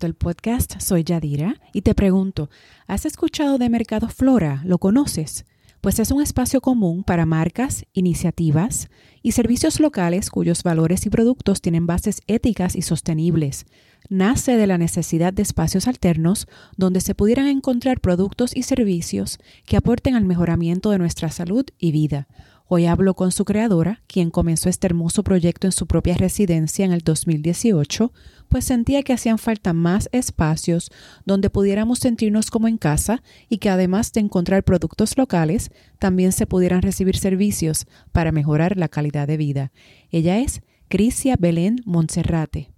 El podcast. Soy Yadira y te pregunto, ¿has escuchado de Mercado Flora? ¿Lo conoces? Pues es un espacio común para marcas, iniciativas y servicios locales cuyos valores y productos tienen bases éticas y sostenibles. Nace de la necesidad de espacios alternos donde se pudieran encontrar productos y servicios que aporten al mejoramiento de nuestra salud y vida Hoy hablo con su creadora, quien comenzó este hermoso proyecto en su propia residencia en el 2018, pues sentía que hacían falta más espacios donde pudiéramos sentirnos como en casa y que además de encontrar productos locales, también se pudieran recibir servicios para mejorar la calidad de vida. Ella es Crisia Belén Monserrate.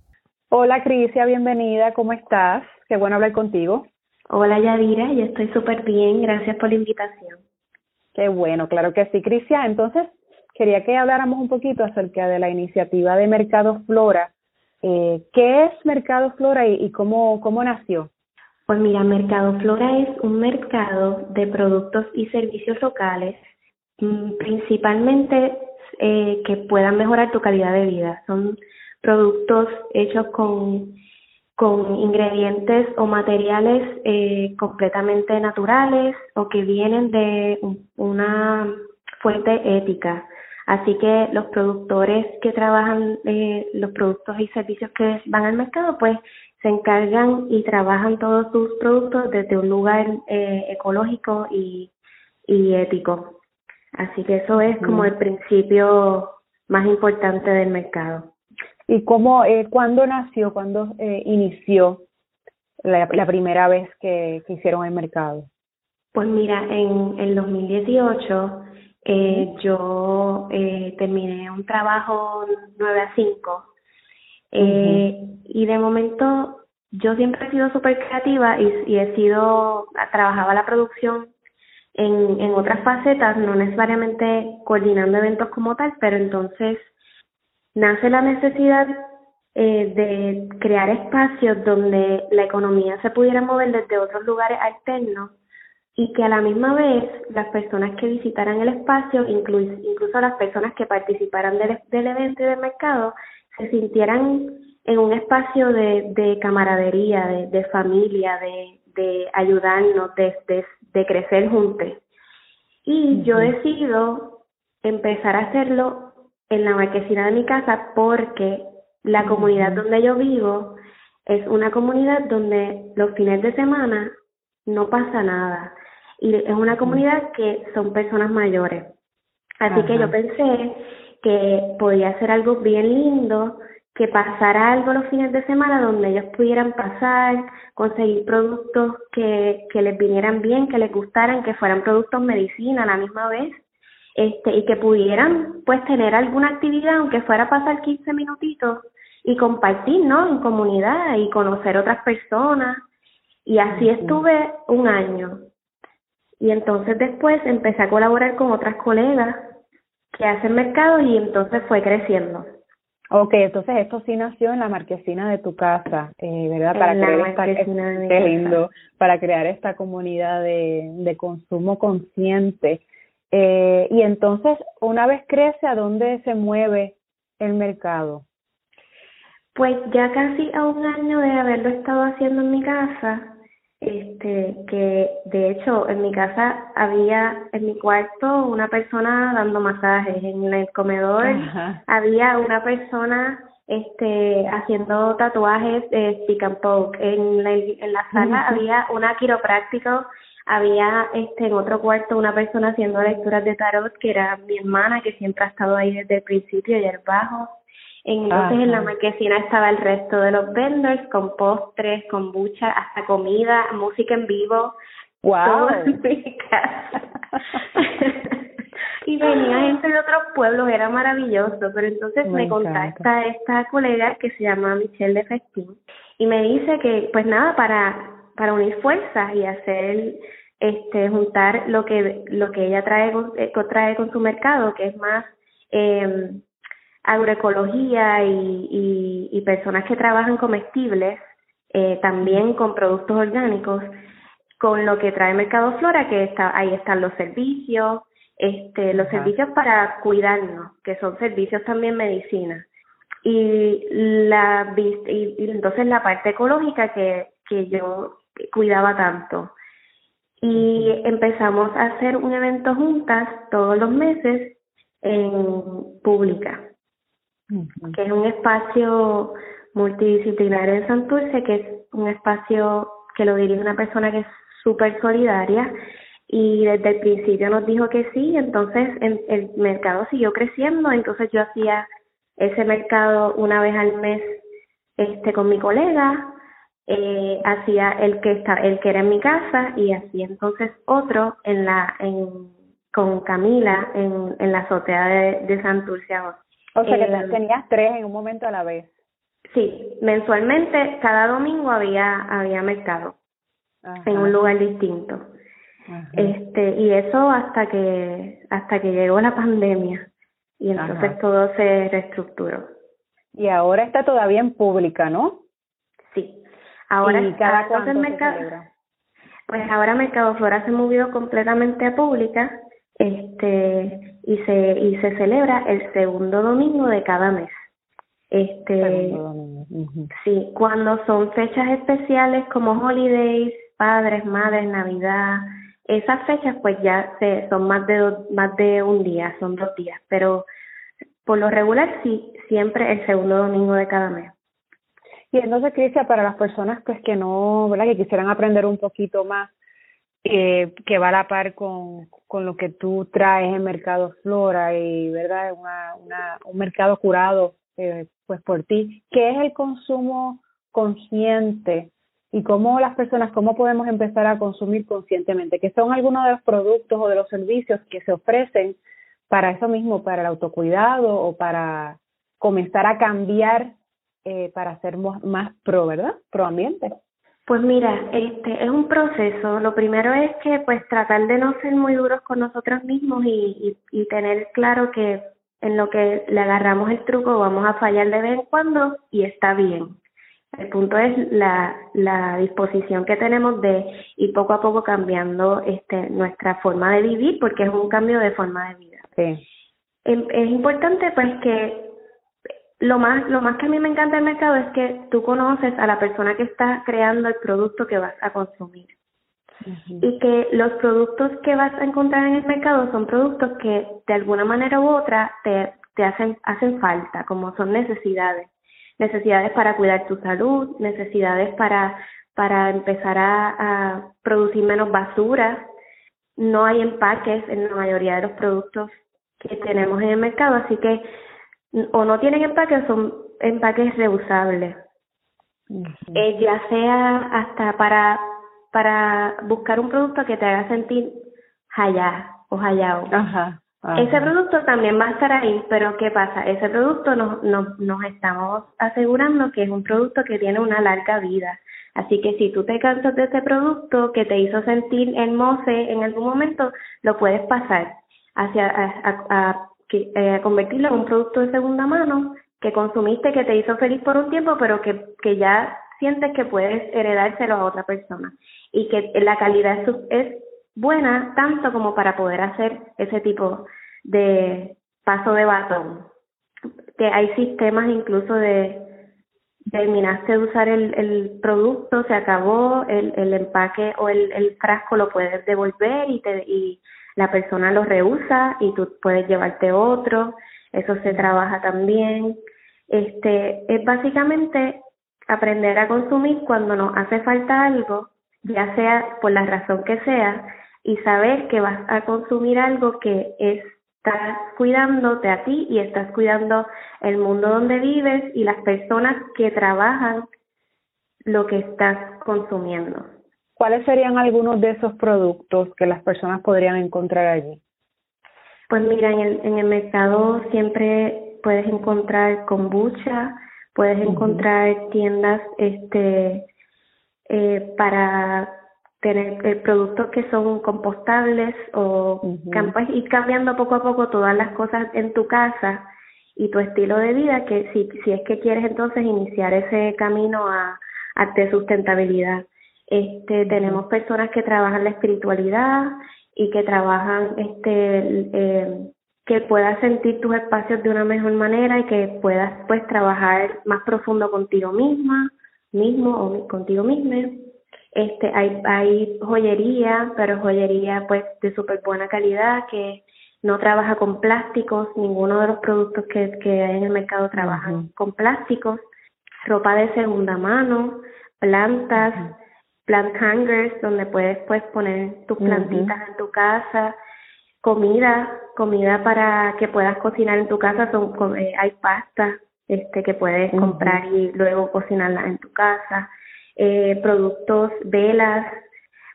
Hola Crisia, bienvenida, ¿cómo estás? Qué bueno hablar contigo. Hola Yadira, yo estoy súper bien, gracias por la invitación. Qué bueno, claro que sí, Cristian. Entonces, quería que habláramos un poquito acerca de la iniciativa de Mercado Flora. Eh, ¿Qué es Mercado Flora y, cómo, cómo nació? Pues mira, Mercado Flora es un mercado de productos y servicios locales, mm, principalmente eh, que puedan mejorar tu calidad de vida. Son productos hechos con con ingredientes o materiales eh, completamente naturales o que vienen de una fuente ética. Así que los productores que trabajan eh, los productos y servicios que van al mercado, pues se encargan y trabajan todos sus productos desde un lugar eh, ecológico y, y ético. Así que eso es como el principio más importante del mercado. ¿Y cómo, eh, cuándo nació, cuándo eh, inició la, la, primera vez que, que, hicieron el mercado? Pues mira, en el 2018 eh, yo eh, terminé un trabajo 9 a 5 eh, y de momento yo siempre he sido súper creativa y, y he sido, trabajaba la producción en, en otras facetas, no necesariamente coordinando eventos como tal, pero entonces nace la necesidad eh, de crear espacios donde la economía se pudiera mover desde otros lugares alternos y que a la misma vez las personas que visitaran el espacio, incluso, incluso las personas que participaran del, del evento y del mercado, se sintieran en un espacio de, de camaradería, de, de familia, de, de ayudarnos, de, de, de crecer juntos. Y yo decido empezar a hacerlo en la marquesina de mi casa porque la comunidad donde yo vivo es una comunidad donde los fines de semana no pasa nada. Y es una comunidad que son personas mayores. Así que yo pensé que podía ser algo bien lindo, que pasara algo los fines de semana donde ellos pudieran pasar, conseguir productos que, que les vinieran bien, que les gustaran, que fueran productos medicina a la misma vez este, y que pudieran pues tener alguna actividad, aunque fuera pasar 15 minutitos y compartir, ¿no? En comunidad y conocer otras personas. Y así estuve un año. Y entonces después empecé a colaborar con otras colegas que hacen mercado y entonces fue creciendo. Ok, entonces esto sí nació en la marquesina de tu casa, eh, ¿verdad? Para crear esta, lindo, para crear esta comunidad de, de consumo consciente. Eh, y entonces, una vez crece, ¿a dónde se mueve el mercado? Pues ya casi a un año de haberlo estado haciendo en mi casa, este, que de hecho en mi casa había en mi cuarto una persona dando masajes, en el comedor había una persona este haciendo tatuajes de stick and poke, en la, en la sala había una quiropráctica había este en otro cuarto una persona haciendo lecturas de tarot que era mi hermana que siempre ha estado ahí desde el principio y el bajo. Entonces en la marquesina estaba el resto de los vendors con postres, con bucha, hasta comida, música en vivo. Wow. y venía gente de otros pueblos, era maravilloso, pero entonces me, me contacta esta colega que se llama Michelle de Festín y me dice que pues nada, para para unir fuerzas y hacer este juntar lo que lo que ella trae con, eh, trae con su mercado que es más eh, agroecología y, y, y, personas que trabajan comestibles eh, también con productos orgánicos con lo que trae Mercado Flora que está ahí están los servicios este los servicios para cuidarnos que son servicios también medicina. Y la y, y entonces la parte ecológica que, que yo cuidaba tanto. Y empezamos a hacer un evento juntas todos los meses en Pública, que es un espacio multidisciplinario en Santurce, que es un espacio que lo dirige una persona que es súper solidaria y desde el principio nos dijo que sí, entonces el, el mercado siguió creciendo, entonces yo hacía ese mercado una vez al mes este con mi colega eh, hacía el que está el que era en mi casa y hacía entonces otro en la en con Camila en, en la azotea de, de Santurce. O sea que eh, tenías tres en un momento a la vez. Sí mensualmente cada domingo había había mercado en un lugar distinto. Este y eso hasta que hasta que llegó la pandemia y entonces todo se reestructuró. Y ahora está todavía en pública, ¿no? Sí. Ahora ¿Y cada cosa el mercado. Pues ahora Mercado Flora se movió completamente a pública, este y se y se celebra el segundo domingo de cada mes. Este sí, cuando son fechas especiales como holidays, padres, madres, Navidad, esas fechas pues ya se, son más de más de un día, son dos días, pero por lo regular sí, siempre el segundo domingo de cada mes. Y entonces, Cristian, para las personas pues que no, ¿verdad? Que quisieran aprender un poquito más, eh, que va a la par con, con lo que tú traes en Mercado Flora y, ¿verdad? Una, una, un mercado curado eh, pues por ti. ¿Qué es el consumo consciente y cómo las personas, cómo podemos empezar a consumir conscientemente, que son algunos de los productos o de los servicios que se ofrecen para eso mismo, para el autocuidado o para comenzar a cambiar eh, para ser más pro, ¿verdad? Pro ambiente. Pues mira, este es un proceso. Lo primero es que pues tratar de no ser muy duros con nosotros mismos y, y, y tener claro que en lo que le agarramos el truco vamos a fallar de vez en cuando y está bien. El punto es la, la disposición que tenemos de ir poco a poco cambiando este, nuestra forma de vivir, porque es un cambio de forma de vida. Sí. Em, es, importante pues que lo más, lo más que a mí me encanta del mercado es que tú conoces a la persona que está creando el producto que vas a consumir. Y que los productos que vas a encontrar en el mercado son productos que de alguna manera u otra te, te hacen, hacen falta, como son necesidades necesidades para cuidar tu salud, necesidades para, para empezar a, a producir menos basura. No hay empaques en la mayoría de los productos que tenemos en el mercado, así que o no tienen empaques o son empaques reusables. eh, ya sea hasta para para buscar un producto que te haga sentir allá o hallado. Ajá. Ese producto también va a estar ahí, pero ¿qué pasa? Ese producto nos, nos, nos estamos asegurando que es un producto que tiene una larga vida. Así que si tú te cansas de ese producto que te hizo sentir hermoso en algún momento, lo puedes pasar hacia a, a, eh, convertirlo en un producto de segunda mano que consumiste, que te hizo feliz por un tiempo, pero que, que ya sientes que puedes heredárselo a otra persona y que la calidad es, buena tanto como para poder hacer ese tipo de paso de batón. Que hay sistemas incluso de terminaste de usar el, el producto, se acabó, el, el empaque o el, el frasco lo puedes devolver y, te, y la persona lo reusa y tú puedes llevarte otro, eso se trabaja también. Este, es básicamente aprender a consumir cuando nos hace falta algo, ya sea por la razón que sea, y saber que vas a consumir algo que estás cuidándote a ti y estás cuidando el mundo donde vives y las personas que trabajan lo que estás consumiendo. ¿Cuáles serían algunos de esos productos que las personas podrían encontrar allí? Pues mira, en el, en el mercado siempre puedes encontrar kombucha, puedes encontrar tiendas este eh, para tener eh, productos que son compostables o ir cambiando poco a poco todas las cosas en tu casa y tu estilo de vida que si, si es que quieres entonces iniciar ese camino a, a de sustentabilidad. Este, tenemos personas que trabajan la espiritualidad y que trabajan este eh, que puedas sentir tus espacios de una mejor manera y que puedas pues trabajar más profundo contigo misma, mismo o contigo misma. Este, hay, hay joyería, pero joyería pues de súper buena calidad que no trabaja con plásticos, ninguno de los productos que, que hay en el mercado trabajan con plásticos, ropa de segunda mano, plantas, plant hangers donde puedes pues poner tus plantitas en tu casa, comida, comida para que puedas cocinar en tu casa, son eh, hay pasta este que puedes comprar y luego cocinarla en tu casa, eh, productos, velas,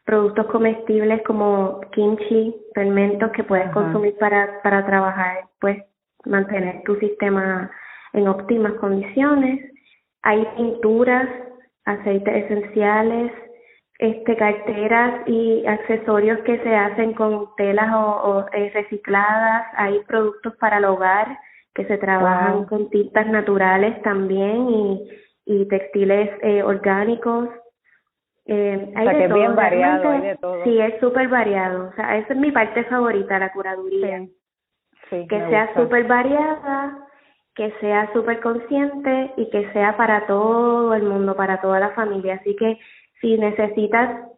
productos comestibles como kimchi, fermentos que puedes consumir para para trabajar, pues mantener tu sistema en óptimas condiciones. Hay pinturas, aceites esenciales, este carteras y accesorios que se hacen con telas o, eh, recicladas, hay productos para el hogar que se trabajan con tintas naturales también y, y textiles eh, orgánicos. Eh, hay de todo. bien variado, hay de todo. Sí, es súper variado. O sea, esa es mi parte favorita, la curaduría. que sea súper variada, que sea súper consciente y que sea para todo el mundo, para toda la familia. Así que si necesitas,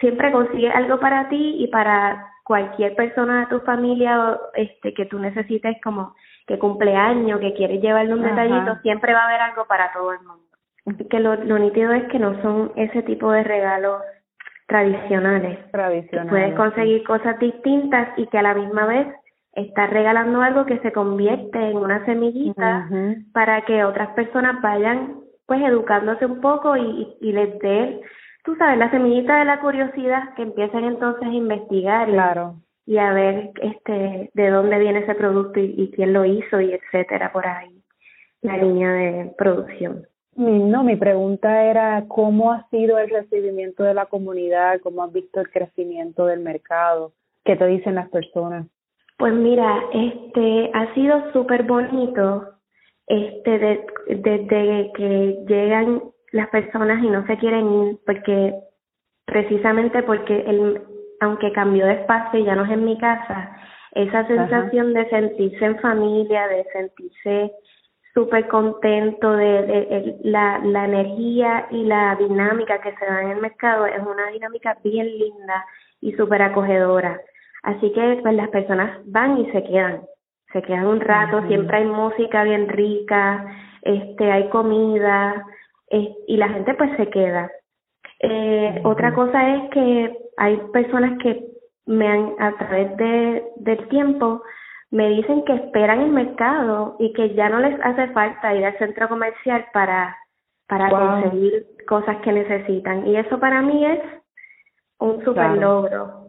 siempre consigue algo para ti y para cualquier persona de tu familia este que tú necesites como que cumpleaños, que quieres llevarle un detallito, siempre va a haber algo para todo el mundo. Que lo, lo nítido es que no son ese tipo de regalos tradicionales. Tradicionales. Puedes conseguir cosas distintas y que a la misma vez estás regalando algo que se convierte en una semillita para que otras personas vayan pues educándose un poco y, y les dé tú sabes, la semillita de la curiosidad que empiezan entonces a investigar y, a ver este de dónde viene ese producto y, quién lo hizo y etcétera por ahí, la línea de producción. No, mi pregunta era cómo ha sido el recibimiento de la comunidad, cómo has visto el crecimiento del mercado, qué te dicen las personas. Pues mira, este ha sido súper bonito, este desde que llegan las personas y no se quieren ir porque precisamente porque el, aunque cambió de espacio y ya no es en mi casa, esa sensación de sentirse en familia, de sentirse súper contento, de, de, la, la energía y la dinámica que se da en el mercado es una dinámica bien linda y súper acogedora. Así que pues las personas van y se quedan, se quedan un rato, siempre hay música bien rica, este hay comida, y la gente pues se queda. Eh, Otra cosa es que hay personas que me han, a través de, del tiempo, me dicen que esperan el mercado y que ya no les hace falta ir al centro comercial para, para conseguir cosas que necesitan. Y eso para mí es un super logro.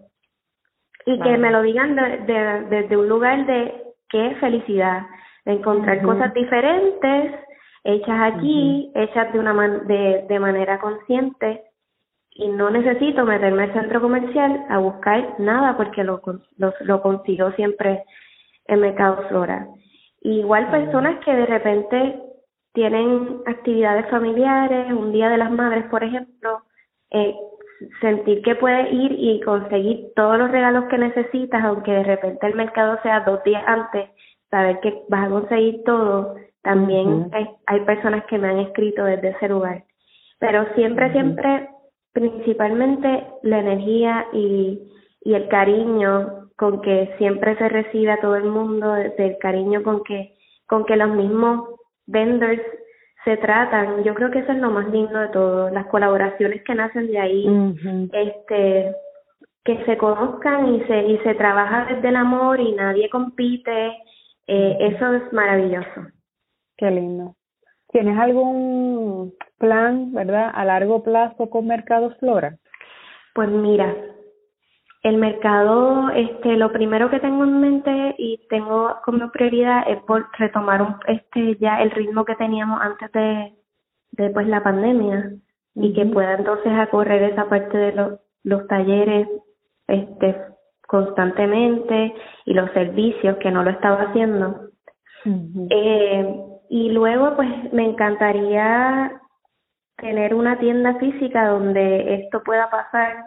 Y que me lo digan desde de, de, un lugar de qué felicidad, de encontrar cosas diferentes hechas aquí, hechas de una de, de manera consciente y no necesito meterme al centro comercial a buscar nada porque lo, lo, lo consigo siempre en Mercado Flora. Igual personas que de repente tienen actividades familiares, un día de las madres, por ejemplo, eh, sentir que puedes ir y conseguir todos los regalos que necesitas, aunque de repente el mercado sea dos días antes, saber que vas a conseguir todo también hay, hay personas que me han escrito desde ese lugar. Pero siempre, siempre, principalmente la energía y, y el cariño con que siempre se recibe a todo el mundo, el cariño con que, con que los mismos vendors se tratan. Yo creo que eso es lo más lindo de todo, las colaboraciones que nacen de ahí, este que se conozcan y se y se trabaja desde el amor y nadie compite, eh, eso es maravilloso. Qué lindo. ¿Tienes algún plan, verdad, a largo plazo con Mercado Flora? Pues mira, el mercado, este, lo primero que tengo en mente y tengo como prioridad es por retomar un, este ya el ritmo que teníamos antes de, de pues, la pandemia y que pueda entonces acorrer esa parte de los, los talleres este constantemente y los servicios que no lo estaba haciendo. eh, y luego, pues me encantaría tener una tienda física donde esto pueda pasar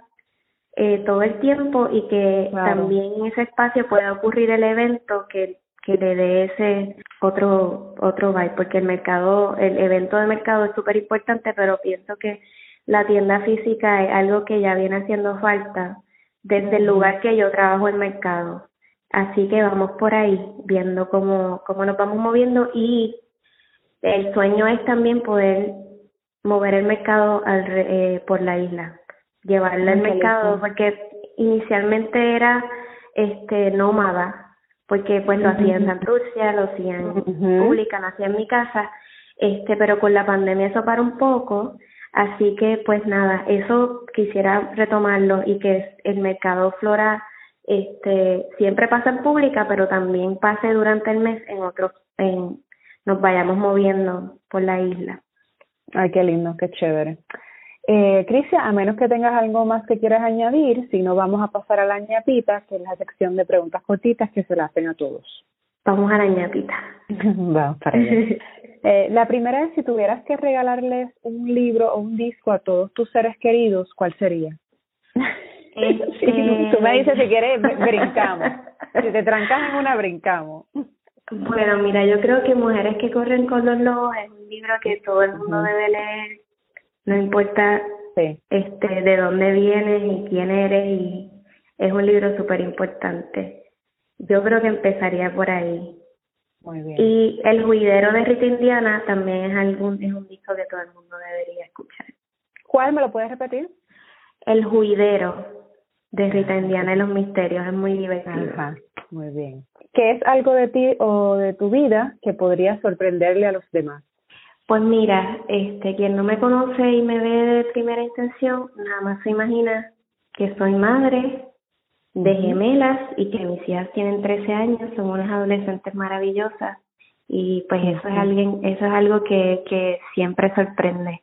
eh, todo el tiempo y que también en ese espacio pueda ocurrir el evento que que le dé ese otro otro vibe porque el mercado el evento de mercado es súper importante pero pienso que la tienda física es algo que ya viene haciendo falta desde el lugar que yo trabajo en mercado. Así que vamos por ahí viendo cómo cómo nos vamos moviendo y el sueño es también poder mover el mercado al, eh, por la isla llevarlo al mercado porque inicialmente era este nómada porque pues lo hacía en Santurcia, lo hacía en pública, lo hacía en mi casa, este, pero con la pandemia eso para un poco, así que pues nada, eso quisiera retomarlo y que el mercado flora este siempre pasa en pública, pero también pase durante el mes en otros, en, nos vayamos moviendo por la isla. Ay, qué lindo, qué chévere. Eh, Crisia, a menos que tengas algo más que quieras añadir, si no vamos a pasar a la ñapita, que es la sección de preguntas cortitas que se la hacen a todos. Vamos a la ñapita. vamos para allá. Eh, la primera es si tuvieras que regalarles un libro o un disco a todos tus seres queridos, ¿cuál sería? Este... tú me dices si quieres, brincamos. si te trancas en una, brincamos. Bueno, mira, yo creo que Mujeres que corren con los lobos es un libro que todo el mundo debe leer no importa este de dónde vienes y quién eres y es un libro súper importante. Yo creo que empezaría por ahí. Muy bien. Y El juidero de Rita Indiana también es algún es un disco que todo el mundo debería escuchar. ¿Cuál me lo puedes repetir? El juidero de Rita Indiana y los misterios es muy divertido. Ajá, muy bien. ¿Qué es algo de ti o de tu vida que podría sorprenderle a los demás? Pues mira, este, quien no me conoce y me ve de primera intención, nada más se imagina que soy madre de gemelas y que mis hijas tienen 13 años, son unas adolescentes maravillosas y pues eso es alguien, eso es algo que, que siempre sorprende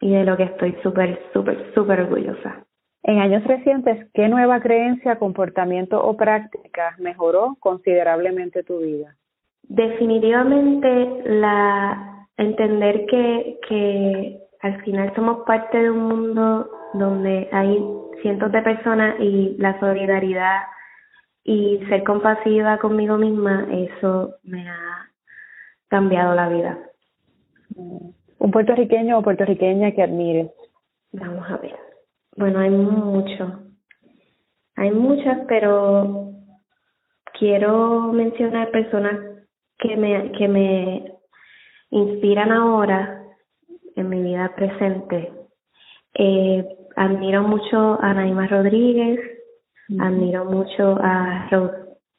y de lo que estoy súper, súper, súper orgullosa. En años recientes, ¿qué nueva creencia, comportamiento o práctica mejoró considerablemente tu vida? Definitivamente la entender que, que al final somos parte de un mundo donde hay cientos de personas y la solidaridad y ser compasiva conmigo misma, eso me ha cambiado la vida. ¿Un puertorriqueño o puertorriqueña que admires? Vamos a ver. Bueno, hay mucho. Hay muchas, pero quiero mencionar personas que me, que me inspiran ahora en mi vida presente. Eh, admiro mucho a Naima Rodríguez, admiro mucho a Rose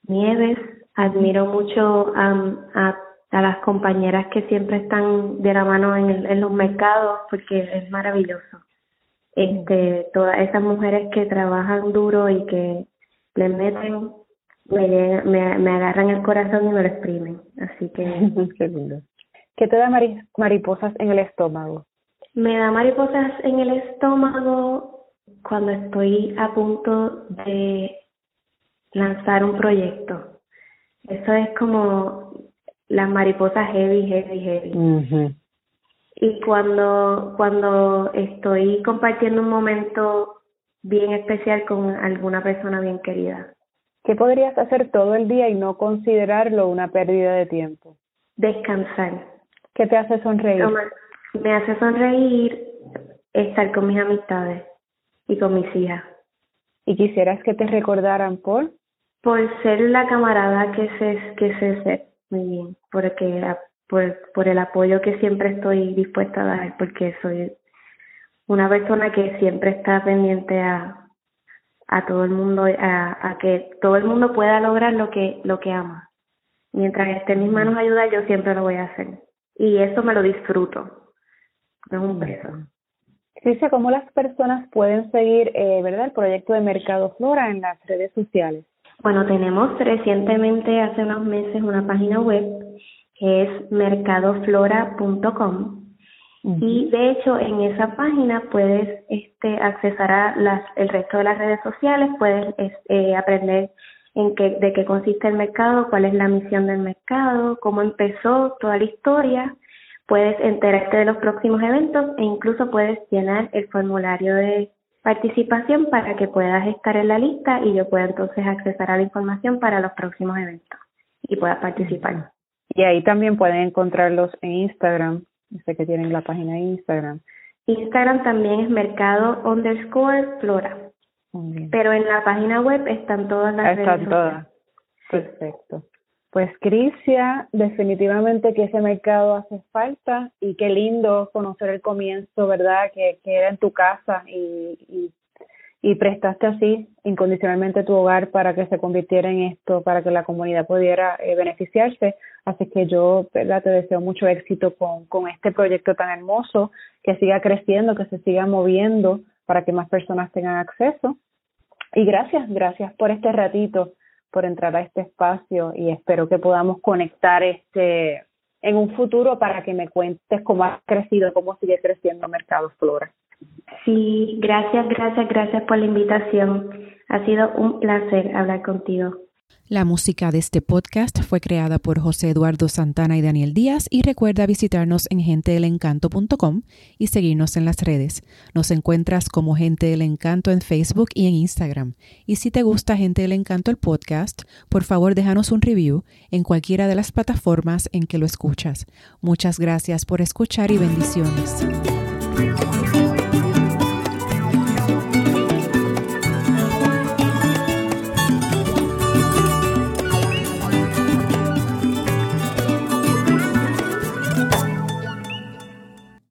Nieves, admiro mucho a, a, a, las compañeras que siempre están de la mano en, en los mercados porque es maravilloso. Este, todas esas mujeres que trabajan duro y que le meten me, me, me agarran el corazón y me lo exprimen. Así que. Qué lindo. ¿Qué te da mariposas en el estómago? Me da mariposas en el estómago cuando estoy a punto de lanzar un proyecto. Eso es como las mariposas heavy, heavy, heavy. Y cuando, cuando estoy compartiendo un momento bien especial con alguna persona bien querida. ¿Qué podrías hacer todo el día y no considerarlo una pérdida de tiempo? Descansar. ¿Qué te hace sonreír? me hace sonreír estar con mis amistades y con mis hijas. ¿Y quisieras que te recordaran por? Por ser la camarada que sé, que sé ser. Muy bien. Porque, por, por el apoyo que siempre estoy dispuesta a dar, porque soy una persona que siempre está pendiente a a todo el mundo, a, a que todo el mundo pueda lograr lo que, lo que ama. Mientras esté en mis manos ayudar, yo siempre lo voy a hacer. Y eso me lo disfruto. es un beso. Dice, ¿cómo las personas pueden seguir, eh, verdad, el proyecto de Mercado Flora en las redes sociales? Bueno, tenemos recientemente, hace unos meses, una página web que es mercadoflora.com y de hecho, en esa página puedes este, accesar a las, el resto de las redes sociales, puedes eh, aprender en qué, de qué consiste el mercado, cuál es la misión del mercado, cómo empezó toda la historia, puedes enterarte de los próximos eventos e incluso puedes llenar el formulario de participación para que puedas estar en la lista y yo pueda entonces accesar a la información para los próximos eventos y puedas participar. Y ahí también pueden encontrarlos en Instagram. Sé que tienen la página de Instagram. Instagram también es mercado underscore flora. Pero en la página web están todas las Están todas. Perfecto. Pues Crisia, definitivamente que ese mercado hace falta y qué lindo conocer el comienzo, ¿verdad? Que, que era en tu casa y, y, y prestaste así incondicionalmente tu hogar para que se convirtiera en esto, para que la comunidad pudiera eh, beneficiarse. Así que yo, ¿verdad? Te deseo mucho éxito con, con este proyecto tan hermoso, que siga creciendo, que se siga moviendo para que más personas tengan acceso. Y gracias, gracias por este ratito por entrar a este espacio y espero que podamos conectar este en un futuro para que me cuentes cómo ha crecido, cómo sigue creciendo Mercado Flora. Sí, gracias, gracias, gracias por la invitación. Ha sido un placer hablar contigo. La música de este podcast fue creada por José Eduardo Santana y Daniel Díaz y recuerda visitarnos en gentedelencanto.com y seguirnos en las redes. Nos encuentras como Gente del Encanto en Facebook y en Instagram. Y si te gusta Gente del Encanto el podcast, por favor déjanos un review en cualquiera de las plataformas en que lo escuchas. Muchas gracias por escuchar y bendiciones.